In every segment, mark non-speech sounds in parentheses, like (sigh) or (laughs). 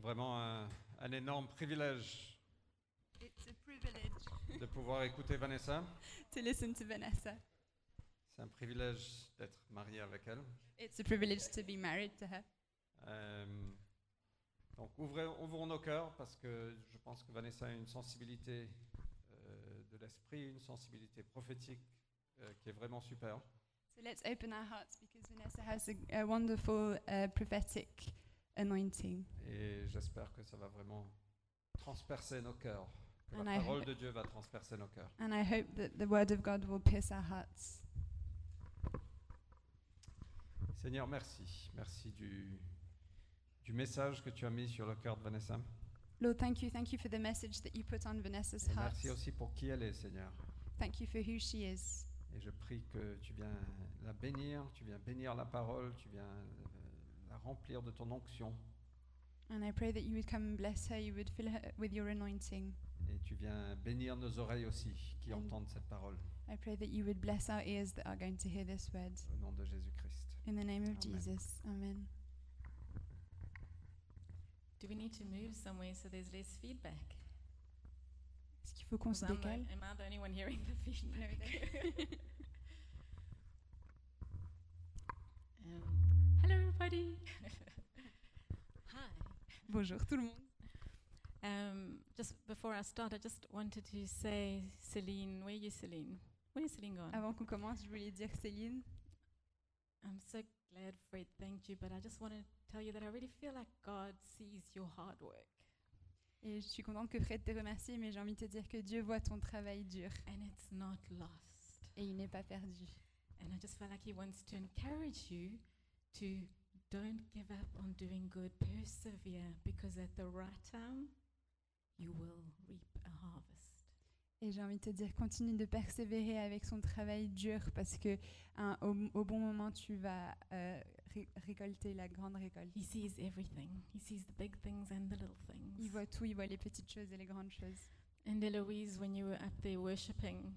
C'est vraiment un, un énorme privilège It's a privilege de pouvoir écouter Vanessa. (laughs) to listen to Vanessa. C'est un privilège d'être marié avec elle. It's a privilege to be married to her. Euh, donc ouvrez, ouvrons nos cœurs parce que je pense que Vanessa a une sensibilité euh, de l'esprit, une sensibilité prophétique euh, qui est vraiment super. So let's open our hearts because Vanessa has a, a wonderful uh, prophetic anointing. Et j'espère que ça va vraiment transpercer nos cœurs. Que And la I parole hope- de Dieu va transpercer nos cœurs. And I hope that the word of God will pierce our hearts. Seigneur, merci. Merci du, du message que tu as mis sur le cœur de Vanessa. Lord, thank you. Thank you for the message that you put on Vanessa's Et heart. merci aussi pour qui elle est, Seigneur. Thank you for who she is. Et je prie que tu viens la bénir, tu viens bénir la parole, tu viens la remplir de ton onction And I pray that you would come and bless her, you would fill her with your anointing. et tu viens bénir nos oreilles aussi qui entendent cette parole I pray that you would bless our ears that are going to hear this word. au nom de Jésus-Christ. In the name of Amen. Jesus. Amen. Do we need to move somewhere so there's less feedback? Est-ce qu'il faut qu'on se 'Cause I'm the- décale? am I the only one hearing the feedback? (laughs) hello, everybody. (laughs) Hi. Bonjour tout le monde. Um, just before I start, I just wanted to say, Celine, where are you, Celine? Where is Celine gone? Avant qu'on commence, je voulais dire Céline, I'm so glad Fred thanked you, but I just want to tell you that I really feel like God sees your hard work. et je suis contente que Fred te remercie, mais j'ai envie de te dire que Dieu voit ton travail dur and it's not lost. et il n'est pas perdu. And I just feel like He wants to encourage you to don't give up on doing good, persevere, because at the right time, you will reap a harvest. Et j'ai envie de te dire, continue de persévérer avec son travail dur parce que hein, au, au bon moment, tu vas euh, ré- récolter la grande récolte. He sees everything. He sees the big things and the little things. Il voit tout, il voit les petites choses et les grandes choses. And Eloise, when you were up there worshiping,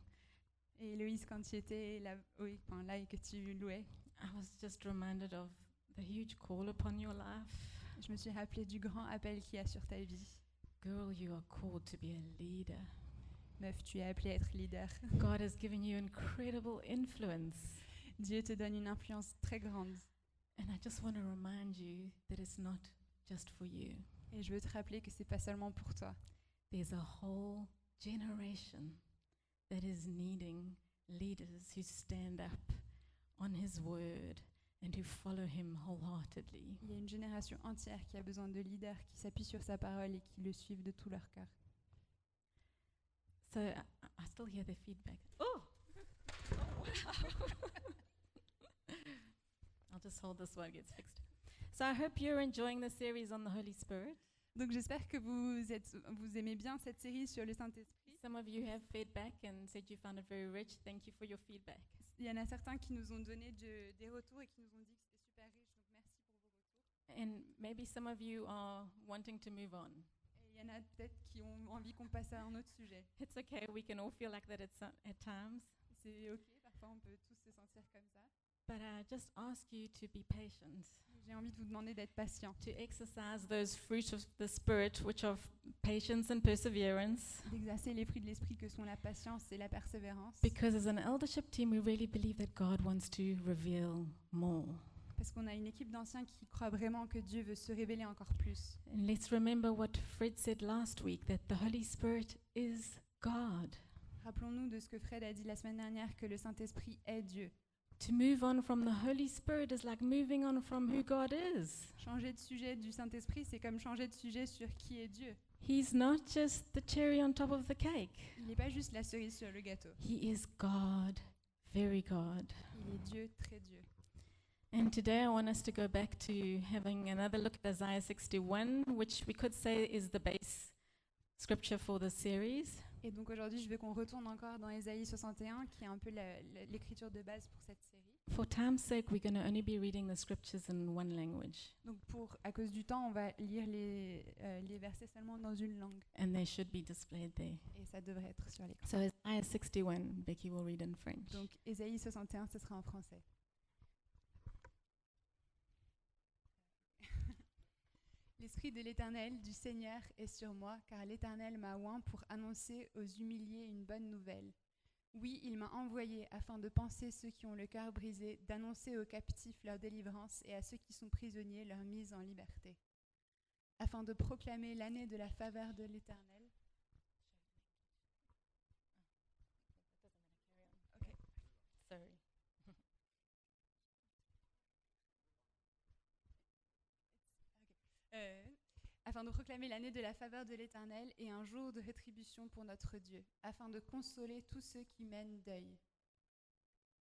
Et Héloïse, quand tu étais là, oui, enfin, là et que tu louais, I was just reminded of the huge call upon your life. je me suis rappelé du grand appel qu'il y a sur ta vie. Girl, you are called to be a leader. Meuf, tu es appelée à être leader. God has given you incredible influence. Dieu te donne une influence très grande. And I just want to remind you that it's not just for you. Et je veux te rappeler que c'est pas seulement pour toi. There's a whole generation that is needing leaders who stand up on His word and who follow Him wholeheartedly. Il y a une génération entière qui a besoin de leaders qui s'appuient sur sa parole et qui le suivent de tout leur cœur. So I, I still hear the feedback. Oh! (laughs) I'll just hold this while it gets fixed. So I hope you're enjoying the series on the Holy Spirit. Donc j'espère que vous, êtes, vous aimez bien cette série sur le Saint-Esprit. Some of you have feedback and said you found it very rich. Thank you for your feedback. Il y en a certains qui nous ont donné de- des retours et qui nous ont dit que c'était super riche. Donc merci pour vos retours. And maybe some of you are wanting to move on. Et il y en a peut-être qui ont envie qu'on passe à un autre sujet. It's okay. We can all feel like that at, some, at times. C'est ok, parfois on peut tous se sentir comme ça. But I just ask you to be patient, J'ai envie de vous demander d'être patient, to exercise those fruits of the Spirit, which are patience and perseverance. d'exercer les fruits de l'esprit que sont la patience et la persévérance. Because as an eldership team, we really believe that God wants to reveal more. Parce qu'on a une équipe d'anciens qui croient vraiment que Dieu veut se révéler encore plus. And let's remember what Fred said last week that the Holy Spirit is God. Rappelons-nous de ce que Fred a dit la semaine dernière, que le Saint-Esprit est Dieu. To move on from the Holy Spirit is like moving on from who God is. Changer de sujet du Saint-Esprit, c'est comme changer de sujet sur qui est Dieu. He's not just the cherry on top of the cake, Il n'est pas juste la cerise sur le gâteau. He is God, very God. Il est Dieu, très Dieu. And today I want us to go back to having another look at Isaiah 61, which we could say is the base scripture for the series. Et donc aujourd'hui, je veux qu'on retourne encore dans Ésaïe 61, qui est un peu l'écriture de base pour cette série. For time's sake, we're going to only be reading the scriptures in one language, Donc pour, à cause du temps, on va lire les, euh, les versets seulement dans une langue. and they should be displayed there. Et ça devrait être sur l'écran. So Isaiah 61, Becky will read in French. Donc Ésaïe 61, ce sera en français. L'Esprit de l'Éternel, du Seigneur, est sur moi, car l'Éternel m'a oint pour annoncer aux humiliés une bonne nouvelle. Oui, il m'a envoyé afin de penser ceux qui ont le cœur brisé, d'annoncer aux captifs leur délivrance et à ceux qui sont prisonniers leur mise en liberté, afin de proclamer l'année de la faveur de l'Éternel. Ok. Sorry. Euh, afin de proclamer l'année de la faveur de l'Éternel et un jour de rétribution pour notre Dieu, afin de consoler tous ceux qui mènent deuil,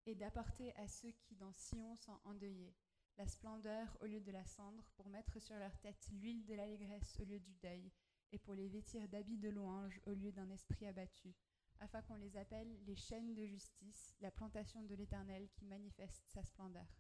et d'apporter à ceux qui dans Sion sont endeuillés la splendeur au lieu de la cendre, pour mettre sur leur tête l'huile de l'allégresse au lieu du deuil, et pour les vêtir d'habits de louange au lieu d'un esprit abattu, afin qu'on les appelle les chaînes de justice, la plantation de l'Éternel qui manifeste sa splendeur.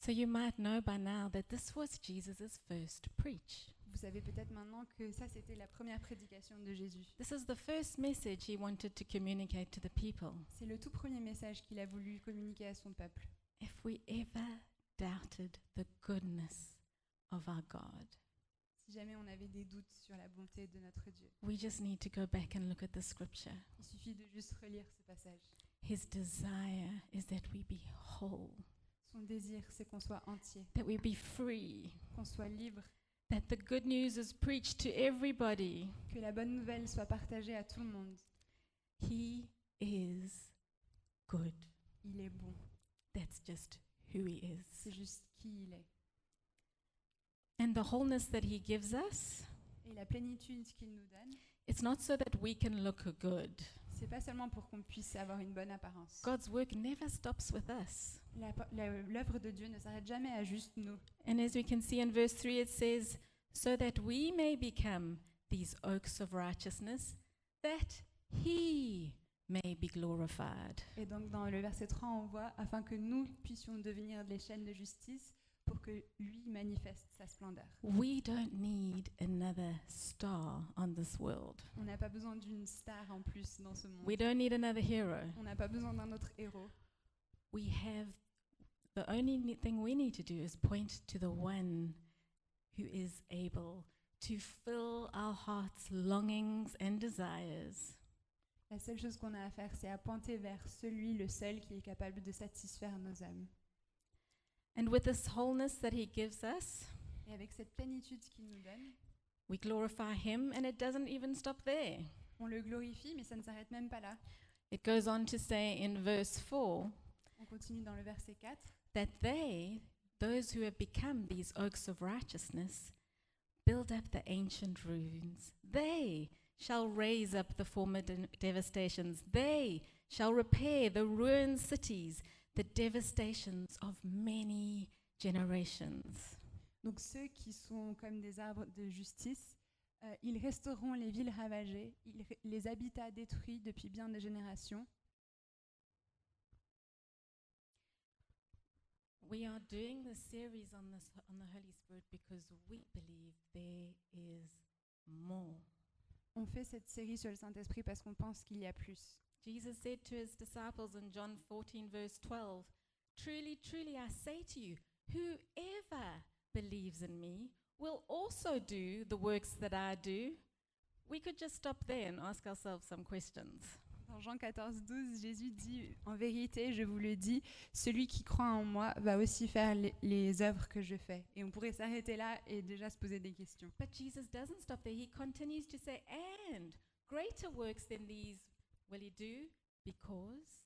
So you might know by now that this was Jesus' first preach. Vous savez peut-être maintenant que ça, c'était la première prédication de Jésus. This is the first message he wanted to communicate to the people. C'est le tout premier message qu'il a voulu communiquer à son peuple. If we ever doubted the goodness of our God, Si jamais on avait des doutes sur la bonté de notre Dieu, we just need to go back and look at the scripture. il suffit de juste relire ce passage. His desire is that we be whole, Son désir, c'est qu'on soit entier, that we be free, qu'on soit libre, that the good news is preached to everybody. que la bonne nouvelle soit partagée à tout le monde. He is good. Il est bon. That's just who he is. C'est juste qui il est. And the wholeness that he gives us, Et la plénitude qu'il nous donne, it's not so that we can look good. C'est pas seulement pour qu'on puisse avoir une bonne apparence. God's work never stops with us. L'œuvre de Dieu ne s'arrête jamais à juste nous. And as we can see in verse 3, it says, So that we may become these oaks of righteousness, that he may be glorified. Et donc dans le verset 3, on voit afin que nous puissions devenir les chaînes de justice pour que lui manifeste sa splendeur. We don't need another star on this world. On n'a pas besoin d'une star en plus dans ce monde. We don't need another hero. On n'a pas besoin d'un autre héros. We have the only thing we need to do is point to the one who is able to fill our hearts' longings and desires La seule chose qu'on a à faire, c'est à pointer vers celui, le seul, qui est capable de satisfaire nos âmes. And with this wholeness that He gives us, Et avec cette plénitude qu'il nous donne, we glorify Him, and it doesn't even stop there. on le glorifie, mais ça ne s'arrête même pas là. It goes on to say in verse 4 On continue dans le verset 4. that they, those who have become these oaks of righteousness, build up the ancient ruins. They shall raise up the former de- devastations. They shall repair the ruined cities, the devastations of many generations. Donc ceux qui sont comme des arbres de justice, euh, ils restaureront les villes ravagées, ils les habitats détruits depuis bien des générations. We are doing this series on this on the Holy Spirit because we believe there is more. On fait cette série sur le Saint-Esprit parce qu'on pense qu'il y a plus. Jesus said to his disciples in John 14, verse 12, Truly, truly, I say to you, whoever believes in me will also do the works that I do. We could just stop there and ask ourselves some questions. Dans Jean 14, 12, Jésus dit En vérité, je vous le dis, celui qui croit en moi va aussi faire les, les œuvres que je fais. Et on pourrait s'arrêter là et déjà se poser des questions. But Jesus doesn't stop there. He continues to say, And greater works than these will he do because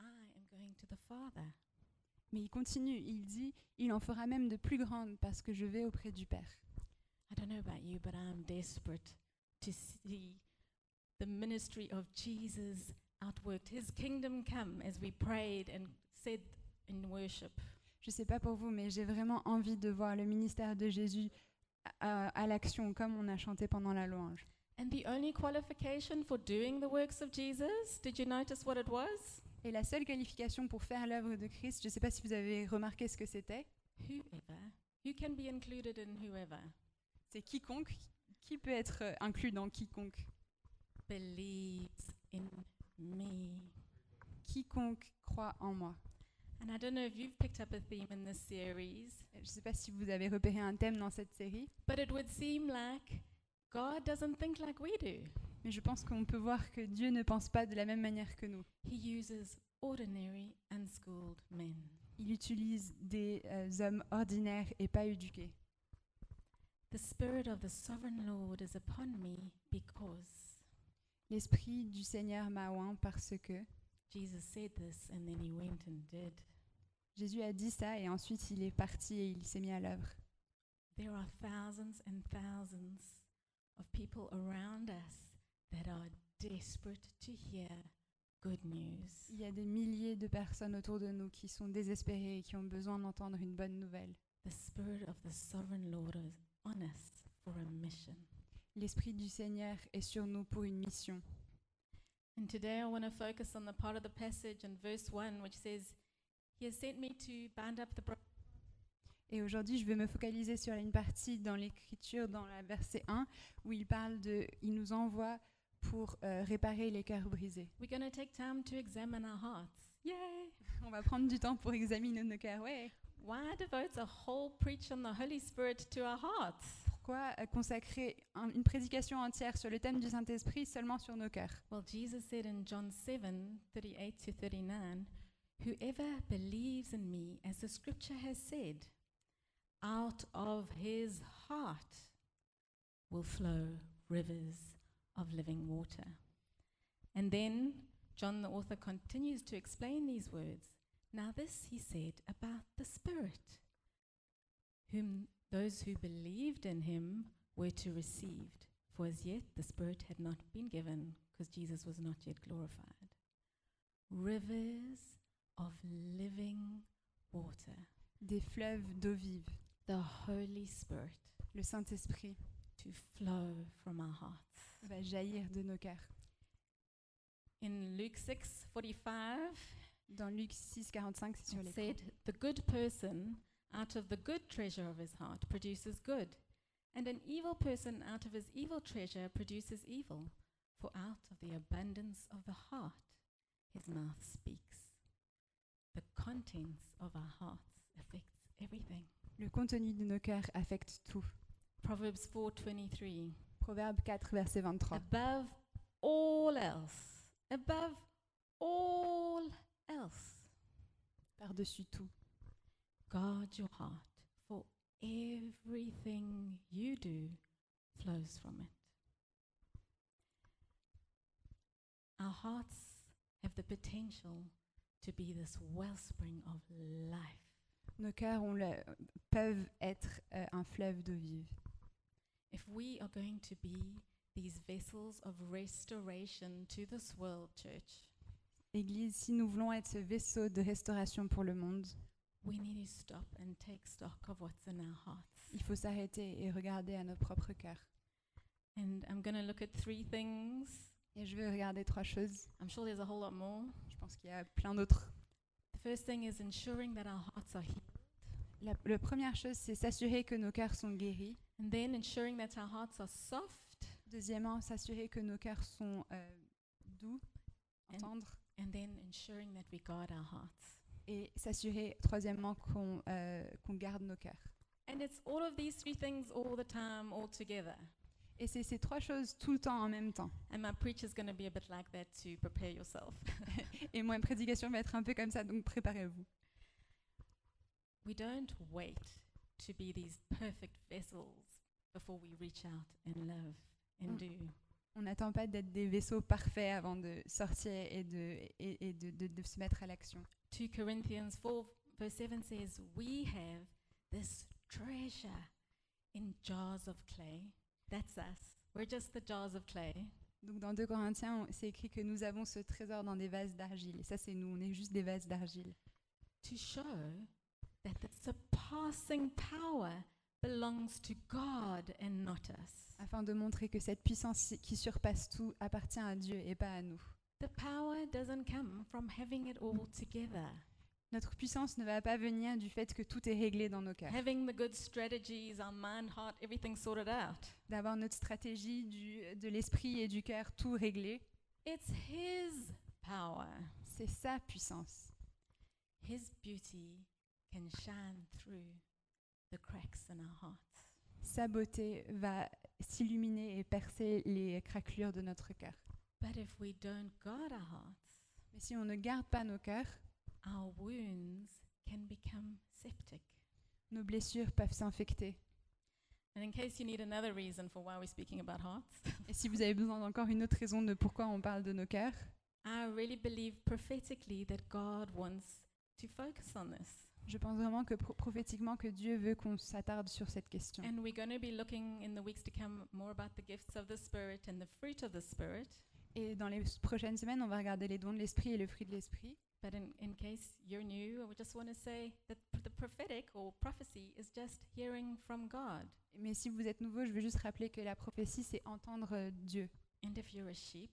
I am going to the Father? Mais il continue, il dit Il en fera même de plus grandes parce que je vais auprès du Père. I don't know about you, but I'm desperate to see the ministry of Jesus outworked, his kingdom come, as we prayed and said in worship. Je ne sais pas pour vous, mais j'ai vraiment envie de voir le ministère de Jésus à, à l'action, comme on a chanté pendant la louange. And the only qualification for doing the works of Jesus, did you notice what it was? Et la seule qualification pour faire l'œuvre de Christ, je ne sais pas si vous avez remarqué ce que c'était, Whoever. Who can be included in whoever? c'est quiconque. Qui peut être inclus dans quiconque? Believes in me. Quiconque croit en moi. And I don't know if you've picked up a theme in this series, Je ne sais pas si vous avez repéré un thème dans cette série, but it would seem like God doesn't think like we do. mais je pense qu'on peut voir que Dieu ne pense pas de la même manière que nous. He uses ordinary, unschooled men. Il utilise des euh, hommes ordinaires et pas éduqués. The Spirit of the Sovereign Lord is upon me because L'Esprit du Seigneur m'a oint parce que Jesus said this and then he went and did. Jésus a dit ça et ensuite il est parti et il s'est mis à l'œuvre. There are thousands and thousands of people around us that are desperate to hear good news. Il y a des milliers de personnes autour de nous qui sont désespérées et qui ont besoin d'entendre une bonne nouvelle. The Spirit of the Sovereign Lord is on us for a mission. L'Esprit du Seigneur est sur nous pour une mission. And today I want to focus on the part of the passage in verse 1 which says, He has sent me to bind up the bro- Et aujourd'hui, je vais me focaliser sur une partie dans l'Écriture, dans la verset 1, où il parle de, il nous envoie pour euh, réparer les cœurs brisés. We're take time to examine our hearts. Yay! On va prendre du temps pour examiner nos cœurs. Ouais. Why devote a whole preach on the Holy Spirit to our hearts? Pourquoi euh, consacrer un- une prédication entière sur le thème du Saint-Esprit seulement sur nos cœurs? Well, Jesus said in John 7 38 to 39, Whoever believes in me, as the scripture has said, out of his heart will flow rivers of living water. And then John the author continues to explain these words. Now, this he said about the Spirit, whom those who believed in him were to receive. For as yet the Spirit had not been given, because Jesus was not yet glorified. Rivers of living water, Des fleuves d'eau vive, the Holy Spirit, le Saint-Esprit to flow from our hearts. va jaillir de nos cœurs. In Luke 6 45, Dans Luc 6, 45, c'est sur it les said, The good person out of the good treasure of his heart produces good, and an evil person out of his evil treasure produces evil. For out of the abundance of the heart his mouth speaks. The contents of our hearts affects everything. Le contenu de nos cœurs affecte tout. Proverbs 4:23 Proverbe 4, verset 23. Above all else, above all else, Par-dessus tout, guard your heart, for everything you do flows from it. Our hearts have the potential to be this wellspring of life. Nos cœurs ont le- peuvent être euh, un fleuve d'eau vive. If we are going to be these vessels of restoration to this world, church, Église, si nous voulons être ce vaisseau de restauration pour le monde, we need to stop and take stock of what's in our hearts. il faut s'arrêter et regarder à nos propres cœurs. And I'm going to look at three things. Et je vais regarder trois choses. I'm sure there's a whole lot more. Je pense qu'il y a plein d'autres. First thing is ensuring that our hearts are healed, La, la première chose, c'est s'assurer que nos cœurs sont guéris. and then ensuring that our hearts are soft, Deuxièmement, s'assurer que nos cœurs sont euh, doux, And- tendres. and then ensuring that we guard our hearts. Et s'assurer, troisièmement, qu'on euh, qu'on garde nos cœurs. And it's all of these three things all the time, all together. Et c'est ces trois choses tout le temps en même temps. And my preach is going to be a bit like that to prepare yourself. (laughs) Et moi, ma prédication va être un peu comme ça, donc préparez-vous. we don't wait to be these perfect vessels before we reach out and love and do. On n'attend pas d'être des vaisseaux parfaits avant de sortir et de, et, et de, de- de se mettre à l'action. 2 Corinthians 4, verse 7 says, We have this treasure in jars of clay. That's us. We're just the jars of clay. Donc dans 2 Corinthiens, c'est écrit que nous avons ce trésor dans des vases d'argile. Et ça, c'est nous, on est juste des vases d'argile. To show that the surpassing power belongs to God and not us. Afin de montrer que cette puissance qui surpasse tout appartient à Dieu et pas à nous. The power doesn't come from having it all together, Notre puissance ne va pas venir du fait que tout est réglé dans nos cœurs. having the good strategies, our mind, heart, everything sorted out. D'avoir notre stratégie du, de l'esprit et du cœur tout réglé. It's His power. C'est sa puissance. His beauty can shine through the cracks in our hearts. Sa beauté va s'illuminer et percer les craquelures de notre cœur. But if we don't guard our hearts, Mais si on ne garde pas nos cœurs, our wounds can become septic. nos blessures peuvent s'infecter. And in case you need another reason for why we're speaking about hearts, (laughs) Et si vous avez besoin d'encore une autre raison de pourquoi on parle de nos cœurs, I really believe prophetically that God wants to focus on this. je pense vraiment que pro- prophétiquement que Dieu veut qu'on s'attarde sur cette question. And we're going to be looking in the weeks to come more about the gifts of the Spirit and the fruit of the Spirit. Et dans les prochaines semaines, on va regarder les dons de l'esprit et le fruit de l'esprit. But in, in case you're new, I would just want to say that p- the prophetic or prophecy is just hearing from God. Mais si vous êtes nouveau, je veux juste rappeler que la prophétie, c'est entendre euh, Dieu. And if you're a sheep,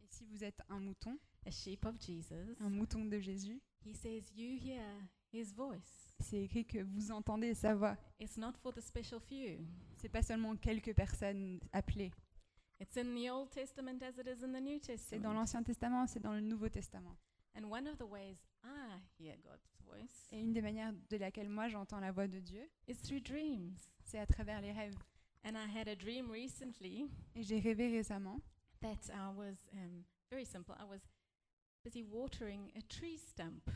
Et si vous êtes un mouton, a sheep of Jesus, un mouton de Jésus, he says, You hear his voice. c'est écrit que vous entendez sa voix. It's not for the special few. C'est pas seulement quelques personnes appelées. It's in the Old Testament as it is in the New C'est dans l'Ancien Testament, c'est dans le Nouveau Testament. And one of the ways I hear God's voice Et une des manières de laquelle moi j'entends la voix de Dieu, is through dreams. c'est à travers les rêves. And I had a dream recently Et j'ai rêvé récemment that I was um, very simple. I was busy watering a tree stump,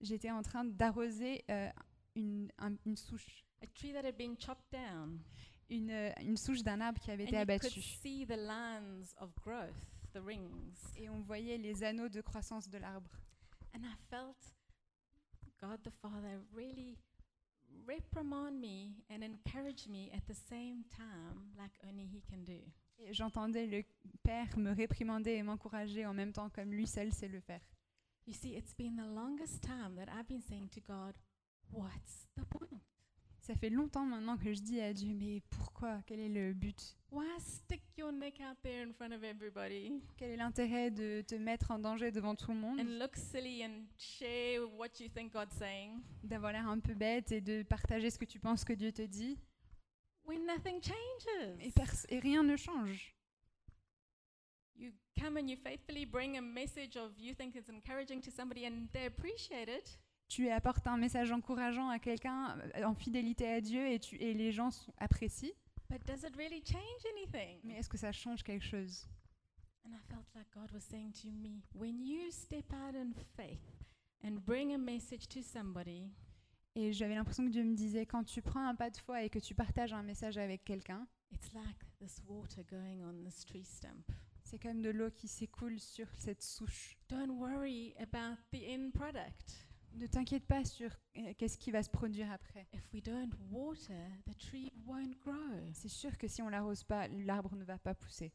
j'étais en train d'arroser euh, une, un- une souche, a tree that had been chopped down. une, euh, une souche d'un arbre qui avait été could abattu. see the lines of growth, the rings. Et on voyait les anneaux de croissance de l'arbre. And I felt God the Father really reprimand me and encourage me at the same time, like only He can do. Et j'entendais le Père me réprimander et m'encourager en même temps comme lui seul sait le faire. You see, it's been the longest time that I've been saying to God, What's the point? Ça fait longtemps maintenant que je dis à Dieu, mais pourquoi? Quel est le but? Why stick your neck out there in front of everybody? Quel est l'intérêt de te mettre en danger devant tout le monde? And look silly and share what you think God's saying D'avoir l'air un peu bête et de partager ce que tu penses que Dieu te dit when nothing changes? et, et rien ne change. You come and you faithfully bring a message of you think it's encouraging to somebody and they appreciate it. Tu apportes un message encourageant à quelqu'un euh, en fidélité à Dieu et, tu, et les gens sont- apprécient, But does it really change anything? mais est-ce que ça change quelque chose? And I felt like God was saying to me, when you step out in faith and bring a message to somebody, Et j'avais l'impression que Dieu me disait, quand tu prends un pas de foi et que tu partages un message avec quelqu'un, it's like this water going on this tree stump. c'est comme de l'eau qui s'écoule sur cette souche. Don't worry about the end product. Ne t'inquiète pas sur euh, qu'est-ce qui va se produire après. If we don't water, the tree won't grow. C'est sûr que si on l'arrose pas, l'arbre ne va pas pousser.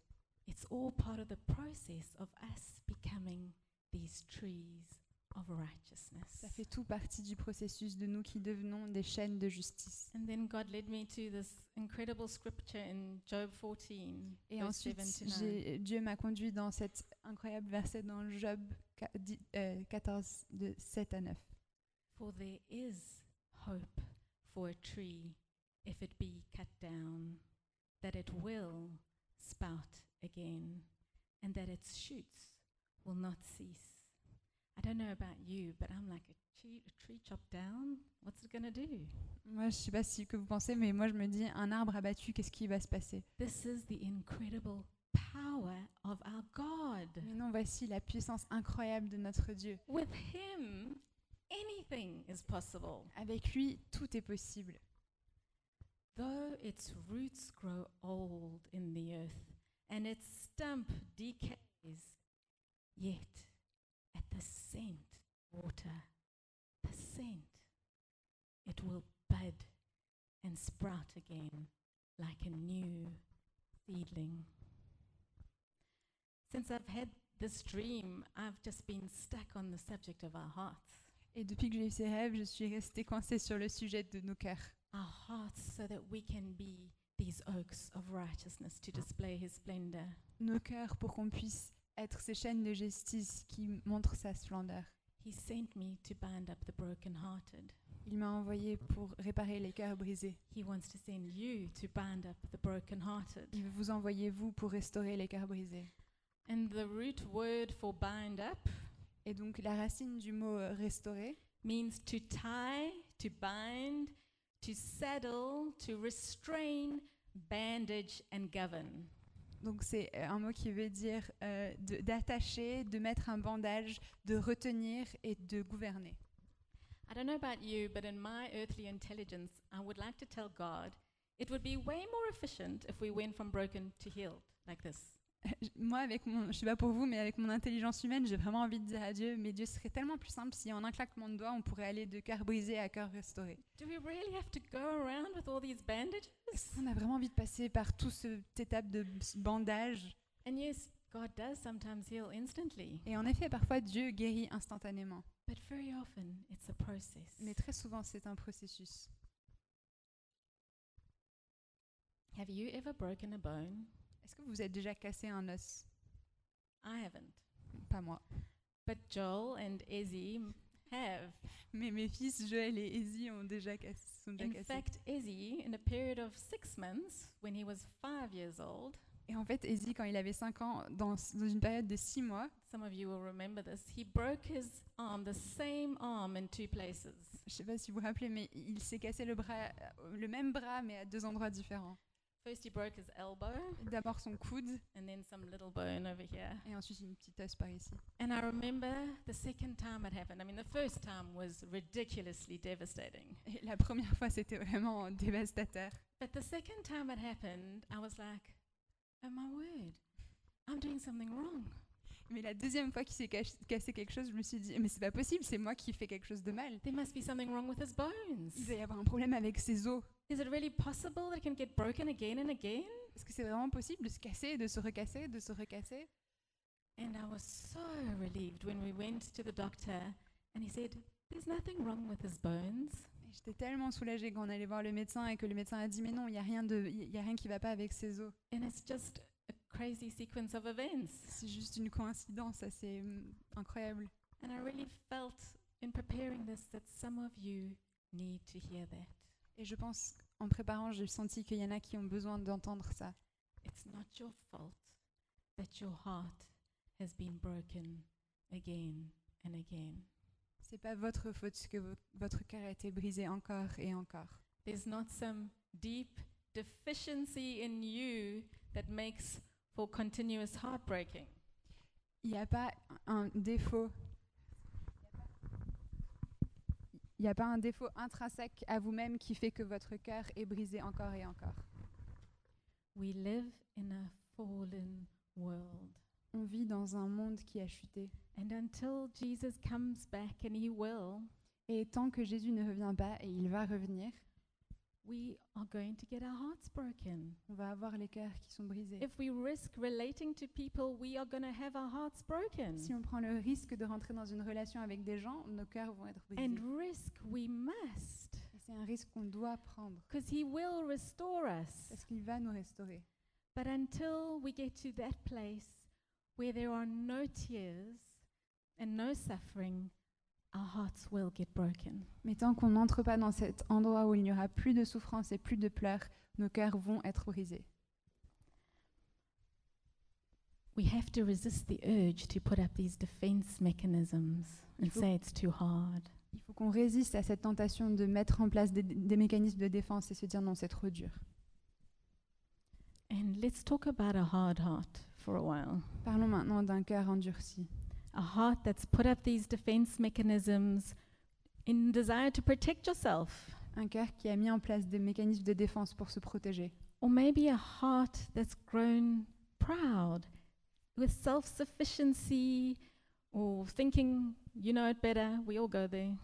It's all part of the process of us becoming these trees of righteousness. Ça fait tout partie du processus de nous qui devenons des chaînes de justice. And then God led me to this incredible scripture in Job 14, Et verse ensuite, 7 to 9. j'ai- Dieu m'a conduit dans cet incroyable verset dans Job 14, euh, de 7 à 9. For there is hope for a tree if it be cut down, that it will spout again, and that its shoots will not cease. I don't know about you, but I'm like a tree, a tree chopped down. What's it gonna do? Moi, je sais pas si que vous pensez, mais moi, je me dis, un arbre abattu, qu'est-ce qui va se passer This is the incredible power of our God. Mais non, voici la puissance incroyable de notre Dieu. With Him, anything is possible. Avec lui, tout est possible. Though its roots grow old in the earth and its stump decays, yet at the scent water, the scent, it will bud and sprout again like a new seedling. Since I've had this dream, I've just been stuck on the subject of our hearts. Et depuis que j'ai eu ces rêves, je suis restée coincée sur le sujet de nos cœurs. our hearts so that we can be these oaks of righteousness to display his splendor. Nos cœurs pour qu'on puisse être ces chaînes de justice qui montrent sa splendeur. He sent me to bind up the brokenhearted. Il m'a envoyé pour réparer les cœurs brisés. He wants to send you to bind up the brokenhearted. Il veut vous envoyer, vous, pour restaurer les cœurs brisés. And the root word for bind up Et donc, la racine du mot euh, restaurer means to tie, to bind, to saddle, to restrain, bandage, and govern. Donc c'est euh, un mot qui veut dire euh, de- d'attacher, de mettre un bandage, de retenir et de gouverner. I don't know about you, but in my earthly intelligence, I would like to tell God it would be way more efficient if we went from broken to healed, like this. (laughs) Moi, avec mon, je sais pas pour vous, mais avec mon intelligence humaine, j'ai vraiment envie de dire à Dieu, mais Dieu serait tellement plus simple si en un claquement de doigts, on pourrait aller de cœur brisé à cœur restauré. Do we really have to go around with all these bandages? On a vraiment envie de passer par toute cette étape de bandage? And yes, God does sometimes heal instantly, Et en effet, parfois, Dieu guérit instantanément. but very often it's a process. Mais très souvent, c'est un processus. Have you ever broken a bone? Est-ce que vous vous êtes déjà cassé un os? I haven't. Pas moi. But Joel and Ezzy m- have. Mais mes fils, Joël et Izzy, ont déjà cassé, sont déjà In cassés. fact, Ezzy, in a period of six months, when he was five years old, Et en fait, Izzy, quand il avait 5 ans, dans, dans une période de 6 mois, some of you will remember this, he broke his arm, the same arm, in two places. je sais pas si vous vous rappelez, mais il s'est cassé le bras, euh, le même bras, mais à deux endroits différents. First, he broke his elbow, D'abord son coude, and then some little bone over here. et ensuite une petite os par ici. And I remember the second time it happened. I mean, the first time was ridiculously devastating. Et la première fois, c'était vraiment dévastateur. But the second time it happened, I was like, oh my word, I'm doing something wrong. Mais la deuxième fois qu'il s'est cassé quelque chose, je me suis dit, mais c'est pas possible, c'est moi qui fais quelque chose de mal. There must be something wrong with his bones. Il doit y avoir un problème avec ses os. Is it really possible that it can get broken again and again? Est-ce que c'est vraiment possible de se casser, de se recasser, de se recasser? And I was so relieved when we went to the doctor and he said, There's nothing wrong with his bones. Et J'étais tellement soulagée quand on allait voir le médecin et que le médecin a dit, mais non, il n'y a, rien de- il y a rien qui va pas avec ses os. And it's just crazy sequence of events. C'est juste une coïncidence assez hum, incroyable. And I really felt in preparing this that some of you need to hear that. Et je pense, en préparant, j'ai senti qu'il y en a qui ont besoin d'entendre ça. It's not your fault that your heart has been broken again and again. C'est pas votre faute que vo- votre cœur a été brisé encore et encore. There's not some deep deficiency in you that makes for continuous heartbreaking. Il n'y a pas un défaut. Il n'y a pas un défaut intrinsèque à vous-même qui fait que votre cœur est brisé encore et encore. We live in a fallen world. On vit dans un monde qui a chuté. And until Jesus comes back, and he will, Et tant que Jésus ne revient pas, et il va revenir, we are going to get our hearts broken. on va avoir les cœurs qui sont brisés. If we risk relating to people, we are going to have our hearts broken. Si on prend le risque de rentrer dans une relation avec des gens, nos cœurs vont être brisés. And risk we must, C'est un risque qu'on doit prendre because he will restore us. parce qu'il va nous restaurer. But until we get to that place where there are no tears and no suffering, our hearts will get broken. Mais tant qu'on n'entre pas dans cet endroit où il n'y aura plus de souffrance et plus de pleurs, nos cœurs vont être brisés. We have to resist the urge to put up these defense mechanisms and say it's too hard. Il faut qu'on résiste à cette tentation de mettre en place des, des mécanismes de défense et se dire non, c'est trop dur. And let's talk about a hard heart for a while. Parlons maintenant d'un cœur endurci. A heart that's put up these defense mechanisms in desire to protect yourself. Un cœur qui a mis en place des mécanismes de défense pour se protéger. Or maybe a heart that's grown proud with self sufficiency or thinking you know it better. We all go there.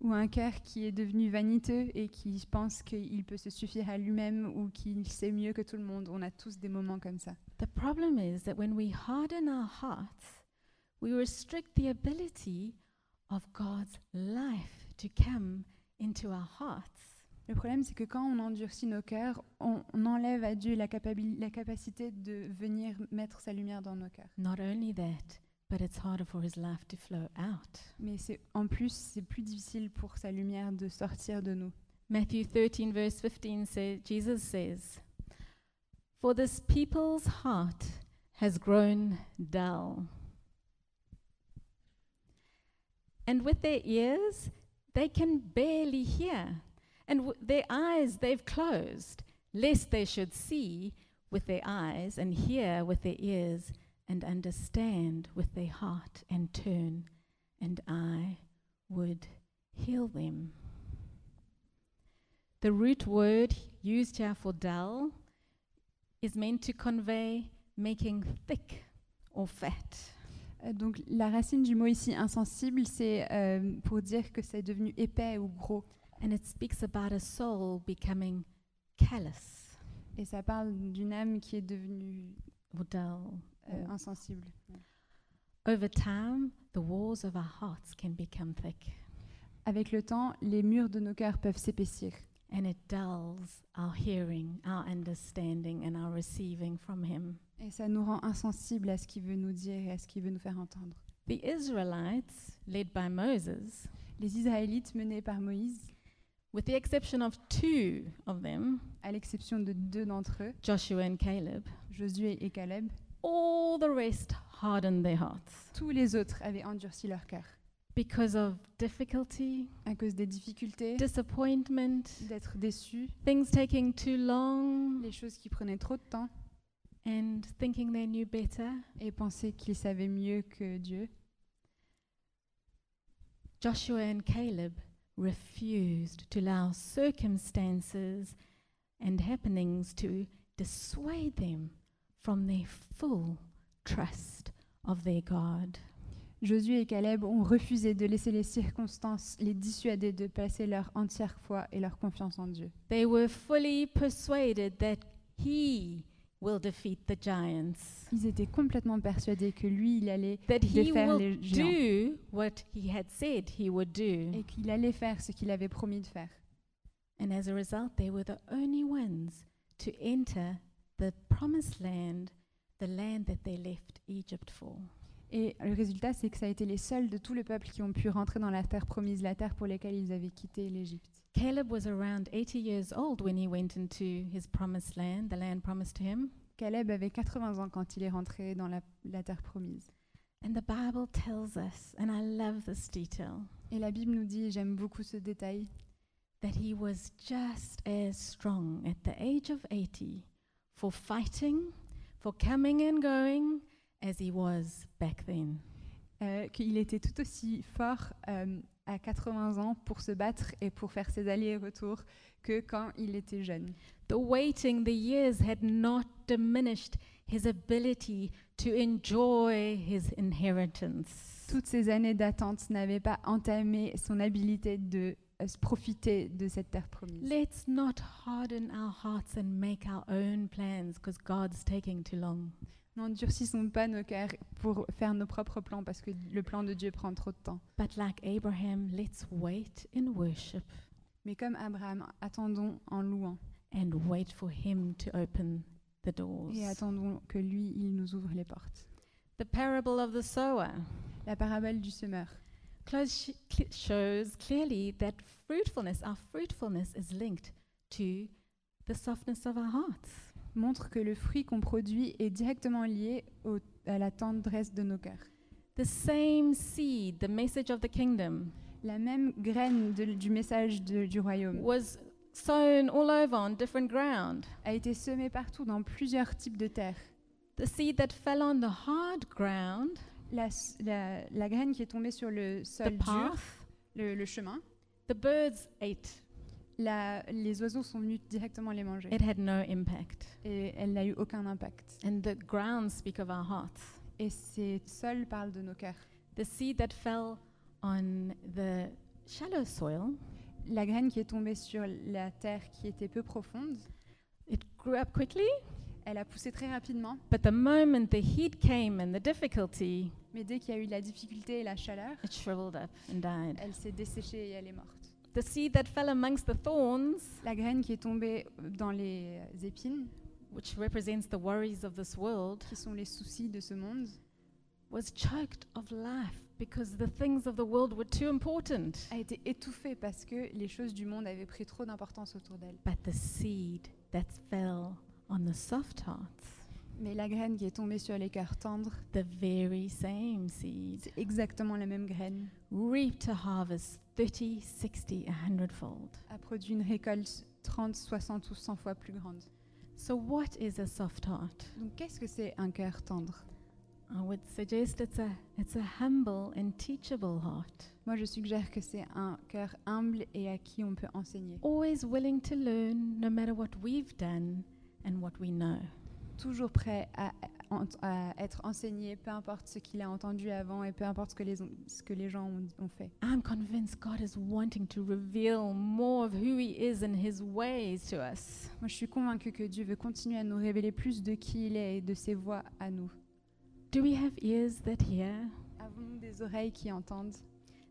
Ou un cœur qui est devenu vaniteux et qui pense qu'il peut se suffire à lui-même ou qu'il sait mieux que tout le monde. On a tous des moments comme ça. The problem is that when we harden our hearts, we restrict the ability of God's life to come into our hearts. Le problème, c'est que quand on endurcit nos cœurs, on, on enlève à Dieu la, la capacité de venir mettre sa lumière dans nos cœurs. Not only that, but it's harder for his life to flow out. Mais c'est en plus, c'est plus difficile pour sa lumière de sortir de nous. Matthew 13, verse 15 says, Jesus says, For this people's heart has grown dull. And with their ears they can barely hear, and their eyes they've closed, lest they should see with their eyes, and hear with their ears, and understand with their heart, and turn, and I would heal them. The root word used here for dull is meant to convey making thick or fat. Euh, Donc la racine du mot ici insensible, c'est euh, pour dire que c'est devenu épais ou gros. And it speaks about a soul becoming callous Et ça parle d'une âme qui est devenue euh, insensible. Over time, the walls of our hearts can become thick, Avec le temps, les murs de nos cœurs peuvent s'épaissir. and it dulls our hearing, our understanding, and our receiving from Him. Et ça nous rend insensibles à ce qu'il veut nous dire et à ce qu'il veut nous faire entendre. The Israelites, led by Moses, Les Israélites menés par Moïse, with the exception of two of them, à l'exception de deux d'entre eux, Joshua and Caleb, Josué et Caleb, all the rest hardened their hearts tous les autres avaient endurci leur cœur because of difficulty, à cause des difficultés, disappointment, d'être déçus, things taking too long, les choses qui prenaient trop de temps and thinking they knew better. et pensaient qu'ils savaient mieux que Dieu. Joshua and Caleb refused to allow circumstances and happenings to dissuade them from their full trust of their God. Josué et Caleb ont refusé de laisser les circonstances les dissuader de placer leur entière foi et leur confiance en Dieu. They were fully persuaded that He will defeat the giants, Ils étaient complètement persuadés que lui, il allait that He défaire les géants do what He had said He would do. et qu'il allait faire ce qu'il avait promis de faire. And as a result, they were the only ones to enter the promised land, the land that they left Egypt for. Et le résultat, c'est que ça a été les seuls de tout le peuple qui ont pu rentrer dans la terre promise, la terre pour laquelle ils avaient quitté l'Égypte. Caleb was around 80 years old when he went into his promised land, the land promised to him. Caleb avait 80 ans quand il est rentré dans la, la terre promise. And the Bible tells us, and I love this detail, Et la Bible nous dit, j'aime beaucoup ce détail, that he was just as strong at the age of 80 for fighting, for coming and going, as he was back then. euh, qu'il était tout aussi fort euh, à 80 ans pour se battre et pour faire ses allers et retours que quand il était jeune. The waiting, the years had not diminished his ability to enjoy his inheritance. Toutes ces années d'attente n'avaient pas entamé son habilité de euh, se profiter de cette terre promise. Let's not harden our hearts and make our own plans because God's taking too long. N'endurcissons pas nos cœurs pour faire nos propres plans parce que le plan de Dieu prend trop de temps. But like Abraham, let's wait in worship Mais comme Abraham, attendons en louant and wait for him to open the doors. et attendons que lui, il nous ouvre les portes. The parable of the sower La parabole du semeur close cl- shows clearly that fruitfulness, our fruitfulness, is linked to the softness of our hearts. Montre que le fruit qu'on produit est directement lié au- à la tendresse de nos cœurs. The same seed, the message of the kingdom, La même graine de- du message de- du royaume was sown all over on different ground. a été semée partout dans plusieurs types de terres. The seed that fell on the hard ground, La, la- la graine qui est tombée sur le the sol dur, path, le, le chemin, the birds ate. La- les oiseaux sont venus directement les manger. It had no impact. Et elle n'a eu aucun impact. And the ground speak of our hearts. Et ces sols parlent de nos cœurs. The seed that fell on the shallow soil, La graine qui est tombée sur la terre qui était peu profonde, it grew up quickly, elle a poussé très rapidement, but the moment the heat came and the difficulty, mais dès qu'il y a eu la difficulté et la chaleur, it shriveled up and died. elle s'est desséchée et elle est morte. The seed that fell amongst the thorns, La graine qui est tombée dans les épines, which represents the worries of this world, qui sont les soucis de ce monde, was choked of life because the things of the world were too important. a été étouffée parce que les choses du monde avaient pris trop d'importance autour d'elle. But the seed that fell on the soft hearts, Mais la graine qui est tombée sur les cœurs tendres, the very same seed, c'est exactement la même graine, reaped a harvest 30, 60, a hundredfold. a produit une récolte 30, 60 ou 100 fois plus grande. So, what is a soft heart? Donc qu'est-ce que c'est un cœur tendre? I would suggest it's a, it's a humble and teachable heart, Moi, je suggère que c'est un cœur humble et à qui on peut enseigner. always willing to learn no matter what we've done and what we know. Toujours prêt à, à- être enseigné, peu importe ce qu'il a entendu avant et peu importe ce que les, ce que les gens ont, ont fait. I'm convinced God is wanting to reveal more of who He is and His ways to us. Moi, je suis convaincue que Dieu veut continuer à nous révéler plus de qui il est et de ses voix à nous. Do we have ears that hear? Avons-nous des oreilles qui entendent?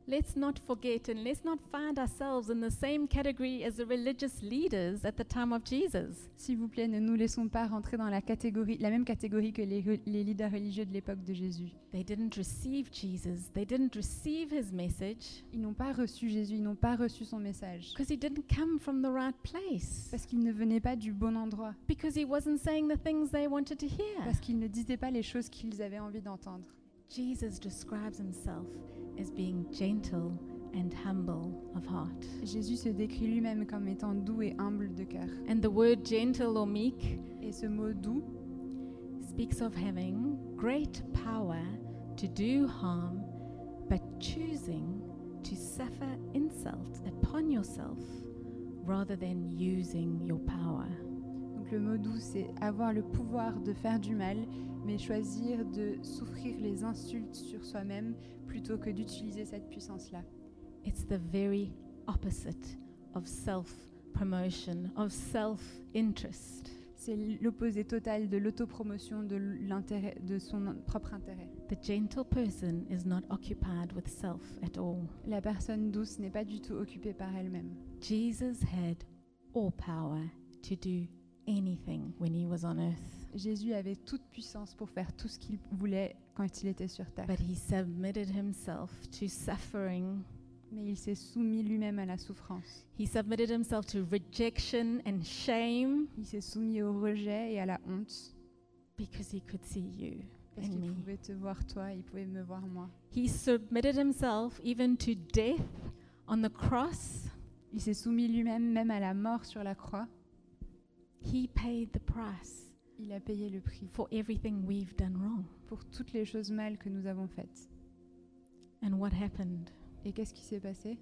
Let's not forget and let's not find ourselves in the same category as the religious leaders at the time of Jesus. S'il vous plaît, ne nous laissons pas rentrer dans la, catégorie, la même catégorie que les, les leaders religieux de l'époque de Jésus. They didn't receive Jesus, they didn't receive his message Ils n'ont pas reçu Jésus, ils n'ont pas reçu son message. because he didn't come from the right place, Parce qu'il ne venait pas du bon endroit. because he wasn't saying the things they wanted to hear. Parce qu'il ne disait pas les choses qu'ils avaient envie d'entendre. Jesus describes himself as being gentle and humble of heart. Jésus se décrit lui-même comme étant doux et humble de cœur. And the word gentle or meek Et ce mot doux speaks of having great power to do harm, but choosing to suffer insult upon yourself rather than using your power. Donc le mot doux, c'est avoir le pouvoir de faire du mal, mais choisir de souffrir les insultes sur soi-même plutôt que d'utiliser cette puissance-là. It's the very opposite of of. C'est l'opposé total de l'autopromotion de l'intérêt, de son propre intérêt. The gentle person is not occupied with self at all. La personne douce n'est pas du tout occupée par elle-même. Jesus had all power to do anything when he was on earth, Jésus avait toute puissance pour faire tout ce qu'il voulait quand il était sur terre. but he submitted himself to suffering. Mais il s'est soumis lui-même à la souffrance. He submitted himself to rejection and shame Il s'est soumis au rejet et à la honte because he could see you parce and qu'il me. pouvait te voir toi, il pouvait me voir moi. He submitted himself even to death on the cross. Il s'est soumis lui-même même à la mort sur la croix. He paid the price Il a payé le prix for everything we've done wrong. pour toutes les choses mal que nous avons faites. And what happened? Et qu'est-ce qui s'est passé?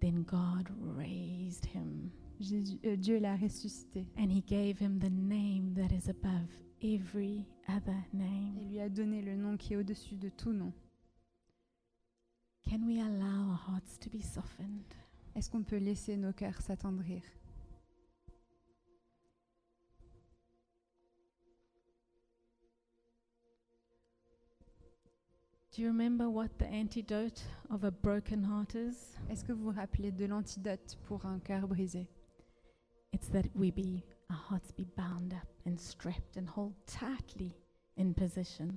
Then God raised him Jésus, euh, Dieu l'a ressuscité and he gave him the name that is above every other et name. lui a donné le nom qui est au-dessus de tout nom. Can we allow our hearts to be softened? Est-ce qu'on peut laisser nos cœurs s'attendrir? Do you remember what the antidote of a broken heart is? Est-ce que vous vous rappelez de l'antidote pour un cœur brisé? It's that we be our hearts be bound up and strapped and hold tightly in position.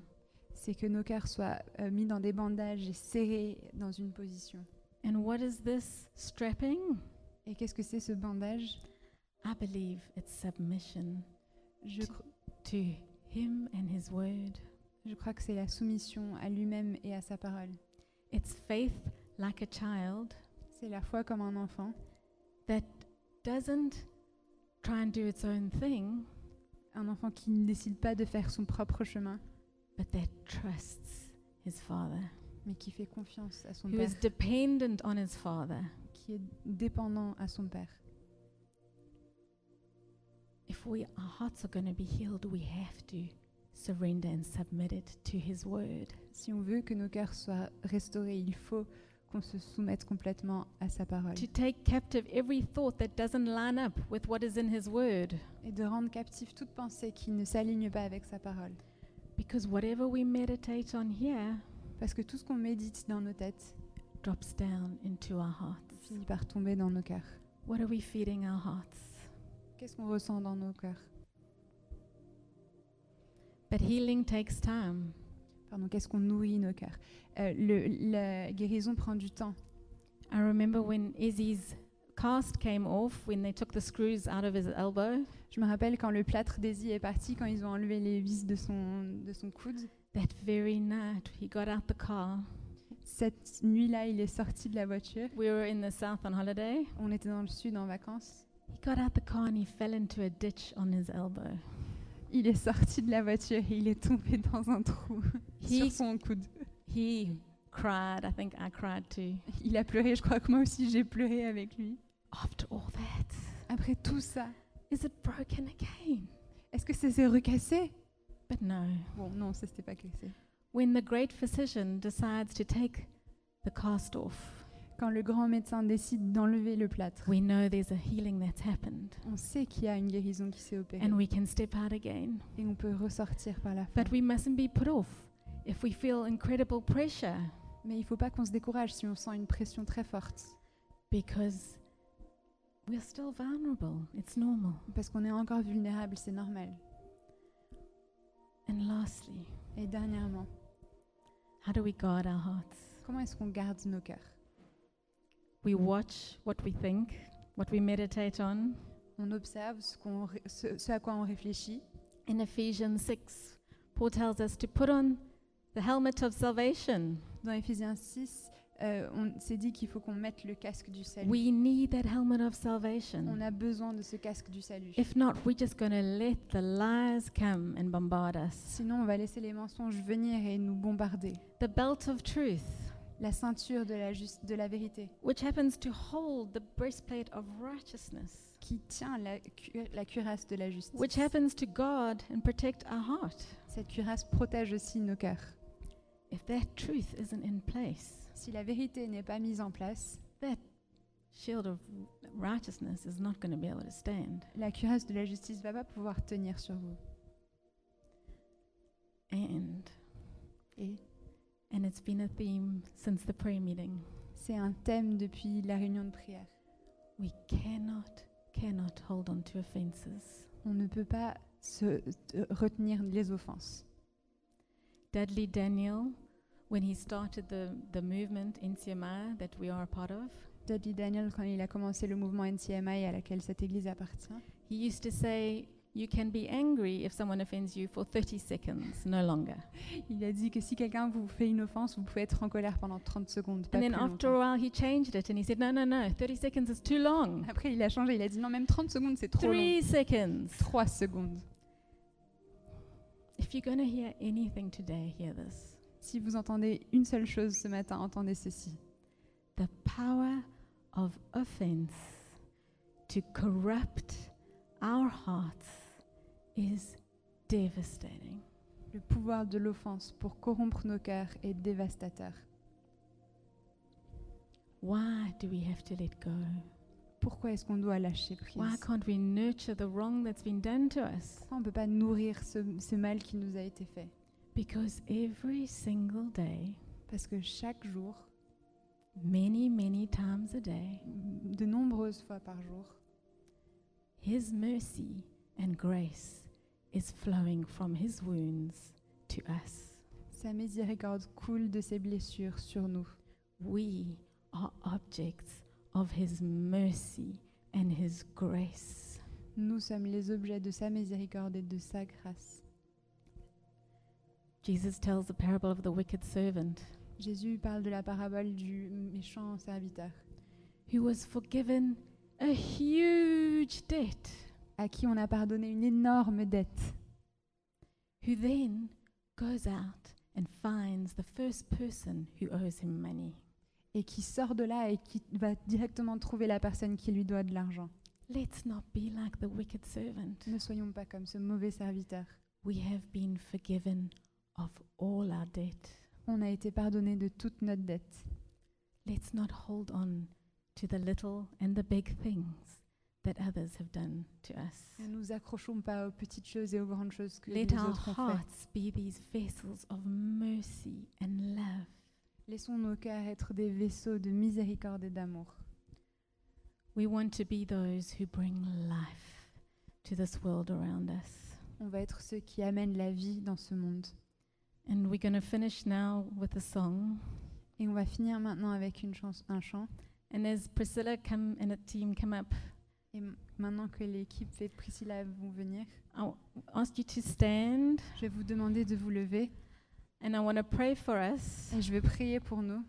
C'est que nos cœurs soient euh, mis dans des bandages et serrés dans une position. And what is this strapping? Et qu'est-ce que c'est ce bandage? I believe it's submission je, cro- to him and his word. Je crois que c'est la soumission à lui-même et à sa parole. It's faith like a child C'est la foi comme un enfant that doesn't try and do its own thing, un enfant qui ne décide pas de faire son propre chemin, but that trusts his father, mais qui fait confiance à son who père, is dependent on his father. qui est dépendant à son père. If we, our hearts are going to be healed, we have to surrender and submit it to his word. Si on veut que nos cœurs soient restaurés, il faut qu'on se soumette complètement à sa parole To take captive every thought that doesn't line up with what is in his word. et de rendre captif toute pensée qui ne s'aligne pas avec sa parole. Because whatever we meditate on here Parce que tout ce qu'on médite dans nos têtes drops down into our hearts. finit par tomber dans nos cœurs. What are we feeding our hearts? Qu'est-ce qu'on ressent dans nos cœurs? But healing takes time. Pardon, qu'est-ce qu'on nourrit nos cœurs? Euh, le- La guérison prend du temps. I remember when Izzy's cast came off when they took the screws out of his elbow, Je me rappelle quand le plâtre d'Asie est parti, quand ils ont enlevé les vis de son, de son coude. that very night he got out the car. Cette nuit-là, il est sorti de la voiture. We were in the south on holiday. On était dans le sud en vacances. He got out the car and he fell into a ditch on his elbow. Il est sorti de la voiture et il est tombé dans un trou sur He, son coude. he cried. I think I cried too. Il a pleuré, je crois que moi aussi j'ai pleuré avec lui. After all that, Après tout ça, is it broken again? est-ce que ça s'est recassé? But no. Bon, non, ça s'était pas cassé. When the great physician decides to take the cast off, Quand le grand médecin décide d'enlever le plâtre, we know there's a healing that's happened on sait qu'il y a une guérison qui s'est opérée and we can step out again. et on peut ressortir par la fin. But we mustn't be put off if we feel incredible pressure Mais il faut pas qu'on se décourage si on sent une pression très forte, because we're still vulnerable. It's normal. parce qu'on est encore vulnérable, c'est normal. And lastly, Et dernièrement, how do we guard our hearts? comment est-ce qu'on garde nos cœurs? We watch what we think, what we meditate on. On observe ce, qu'on ré- ce- ce à quoi on réfléchit. In Ephesians 6, Paul tells us to put on the helmet of salvation. Dans Éphésiens 6, euh, on s'est dit qu'il faut qu'on mette le casque du salut. We need that helmet of On salvation. a besoin de ce casque du salut. If not, we're just going to let the lies come and bombard us. Sinon, on va laisser les mensonges venir et nous bombarder. The belt of truth, La ceinture de la, juste, de la vérité which happens to hold the breastplate of righteousness, qui tient la, cu- la cuirasse de la justice. which happens to guard and protect our heart. Cette cuirasse protège aussi nos cœurs. If that truth isn't in place, Si la vérité n'est pas mise en place, shield of righteousness is not going to be able to stand. la cuirasse de la justice va pas pouvoir tenir sur vous. It's been a theme since the prayer meeting. c'est un thème depuis la réunion de prière. We cannot cannot hold on to offenses. On ne peut pas se euh, retenir les offenses. Dudley Daniel, when he started the, the movement NCMI that we are a part of, Dudley Daniel, quand il a commencé le mouvement NCMI à laquelle cette église appartient, he used to say, You can be angry if someone offends you for 30 seconds, no longer. il a dit que si quelqu'un vous fait une offense, vous pouvez être en colère pendant 30 secondes. Pas And then plus after longtemps. a while, he changed it and he said, No, no, no, 30 seconds is too long. Après, il a changé. Il a dit non, même 30 secondes, c'est trop long. Three seconds. 3 secondes. If you're going to hear anything today, hear this. Si vous entendez une seule chose ce matin, entendez ceci. The power of offense to corrupt our hearts is devastating. Le pouvoir de l'offense pour corrompre nos cœurs est dévastateur. Why do we have to let go? Pourquoi est-ce qu'on doit lâcher prise? Why can't we nurture the wrong that's been done to us? Pourquoi on ne peut pas nourrir ce, ce mal qui nous a été fait? Because every single day, Parce que chaque jour, many, many times a day, de nombreuses fois par jour, His mercy and grace is flowing from His wounds to us. sa miséricorde coule de ses blessures sur nous. We are objects of His mercy and His grace. Nous sommes les objets de sa miséricorde et de sa grâce. Jesus tells the parable of the wicked servant Jésus parle de la parabole du méchant serviteur, who was forgiven a huge debt, à qui on a pardonné une énorme dette, who then goes out and finds the first person who owes him money. et qui sort de là et qui va directement trouver la personne qui lui doit de l'argent. Let's not be like the wicked servant. Ne soyons pas comme ce mauvais serviteur. We have been forgiven of all our debt. On a été pardonné de toute notre dette. Let's not hold on to the little and the big things that others have done to us. Ne nous accrochons pas aux petites choses et aux grandes choses que Let les our autres ont fait. hearts be these vessels of mercy and love. Laissons nos cœurs être des vaisseaux de miséricorde et d'amour. We want to be those who bring life to this world around us. On va être ceux qui amènent la vie dans ce monde. And we're going to finish now with a song. Et on va finir maintenant avec une chans- un chant. And as Priscilla come and a team come up, Et maintenant que l'équipe et Priscilla vont venir, I ask you to stand je vais vous demander de vous lever and I want to pray for us. et je vais prier pour nous.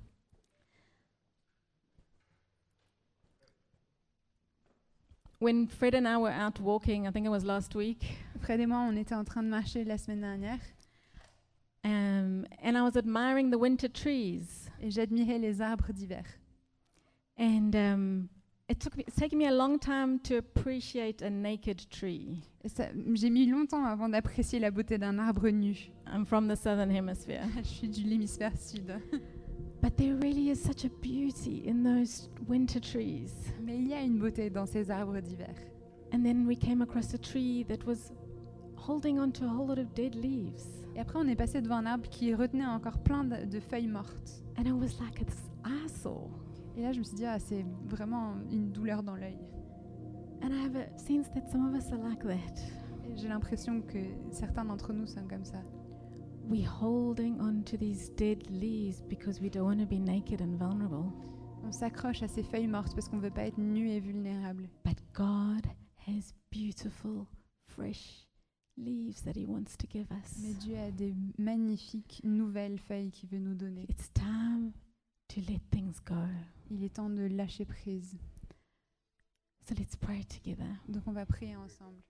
When Fred and I were out walking, I think it was last week, Fred et moi, on était en train de marcher la semaine dernière um, and I was admiring the winter trees. et j'admirais les arbres d'hiver. And um, it took me, it's taken me a long time to appreciate a naked tree. J'ai mis longtemps avant d'apprécier la beauté d'un arbre nu. I'm from the southern hemisphere. (laughs) je suis de l'hémisphère sud. But there really is such a beauty in those winter trees. Mais il y a une beauté dans ces arbres d'hiver. And then we came across a tree that was holding on to a whole lot of dead leaves. Et après, on est passé devant un arbre qui retenait encore plein de, de feuilles mortes. And it was like it's eyesore. Et là, je me suis dit, ah, c'est vraiment une douleur dans l'œil. And I have a sense that some of us are like that. Et J'ai l'impression que certains d'entre nous sont comme ça. We holding on to these dead leaves because we don't want to be naked and vulnerable. On s'accroche à ces feuilles mortes parce qu'on ne veut pas être nu et vulnérable. But God has beautiful, fresh leaves that He wants to give us. Mais Dieu a des magnifiques nouvelles feuilles qu'il veut nous donner. It's time to let things go. Il est temps de lâcher prise. So let's pray together. Donc on va prier ensemble.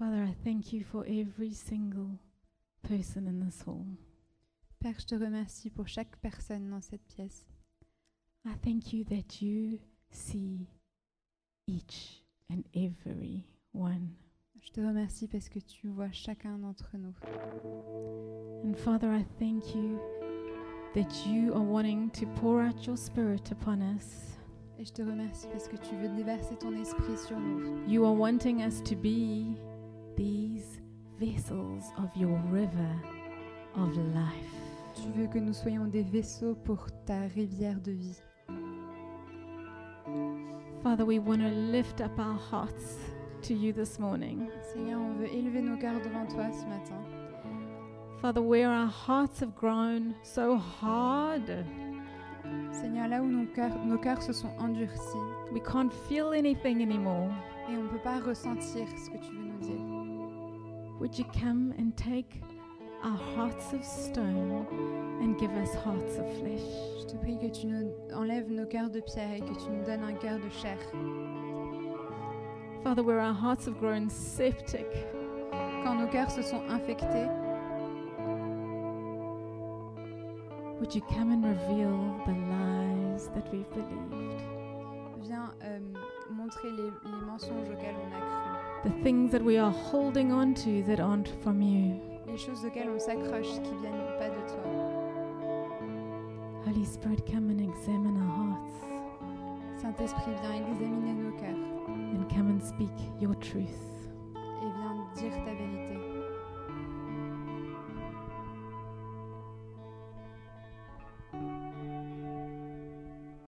Father, I thank you for every single person in this hall. Père, je te remercie pour chaque personne dans cette pièce. I thank you that you see each and every one. Je te remercie parce que tu vois chacun d'entre nous. And Father, I thank you that you are wanting to pour out your spirit upon us. Et je te remercie parce que tu veux déverser ton esprit sur nous. You are wanting us to be these vessels of your river of life. Tu veux que nous soyons des vaisseaux pour ta rivière de vie. Father, we want to lift up our hearts to you this morning. Seigneur, on veut élever nos cœurs devant toi ce matin. Father, where our hearts have grown so hard, Seigneur, là où nos cœurs, nos cœurs se sont endurcis we can't feel anything anymore. et on ne peut pas ressentir ce que tu veux nous dire. Would you come and take our hearts of stone and give us hearts of flesh? Je te prie que tu nous enlèves nos cœurs de pierre et que tu nous donnes un cœur de chair. Father, where our hearts have grown septic, Quand nos cœurs se sont infectés, would you come and reveal the lies that we've believed? viens euh, montrer les, les mensonges auxquels on a cru. The things that we are holding on to that aren't from you. les choses auxquelles on s'accroche qui viennent pas de toi. Holy Spirit, come and examine our hearts. Saint-Esprit, viens examiner nos cœurs. And come and speak your truth. Et viens dire ta vérité.